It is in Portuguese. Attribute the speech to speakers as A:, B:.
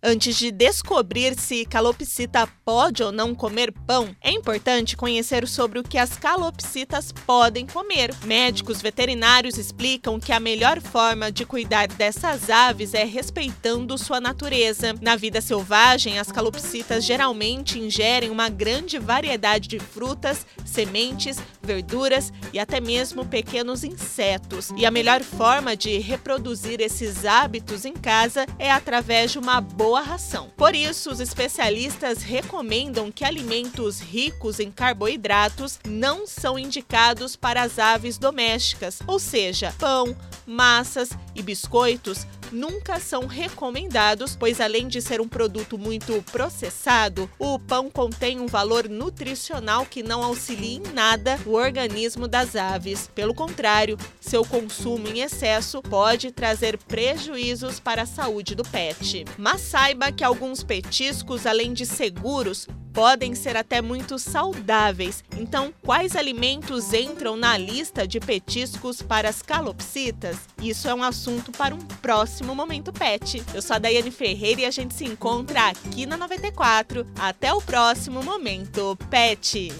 A: Antes de descobrir se calopsita pode ou não comer pão, é importante conhecer sobre o que as calopsitas podem comer. Médicos veterinários explicam que a melhor forma de cuidar dessas aves é respeitando sua natureza. Na vida selvagem, as calopsitas geralmente ingerem uma grande variedade de frutas, sementes, verduras e até mesmo pequenos insetos. E a melhor forma de reproduzir esses hábitos em casa é através de uma boa boa ração. Por isso, os especialistas recomendam que alimentos ricos em carboidratos não são indicados para as aves domésticas, ou seja, pão, massas e biscoitos nunca são recomendados, pois além de ser um produto muito processado, o pão contém um valor nutricional que não auxilia em nada o organismo das aves. Pelo contrário, seu consumo em excesso pode trazer prejuízos para a saúde do pet. Mas saiba que alguns petiscos, além de seguros, podem ser até muito saudáveis. Então, quais alimentos entram na lista de petiscos para as calopsitas? Isso é um assunto para um próximo Momento Pet. Eu sou a Daiane Ferreira e a gente se encontra aqui na 94. Até o próximo Momento Pet!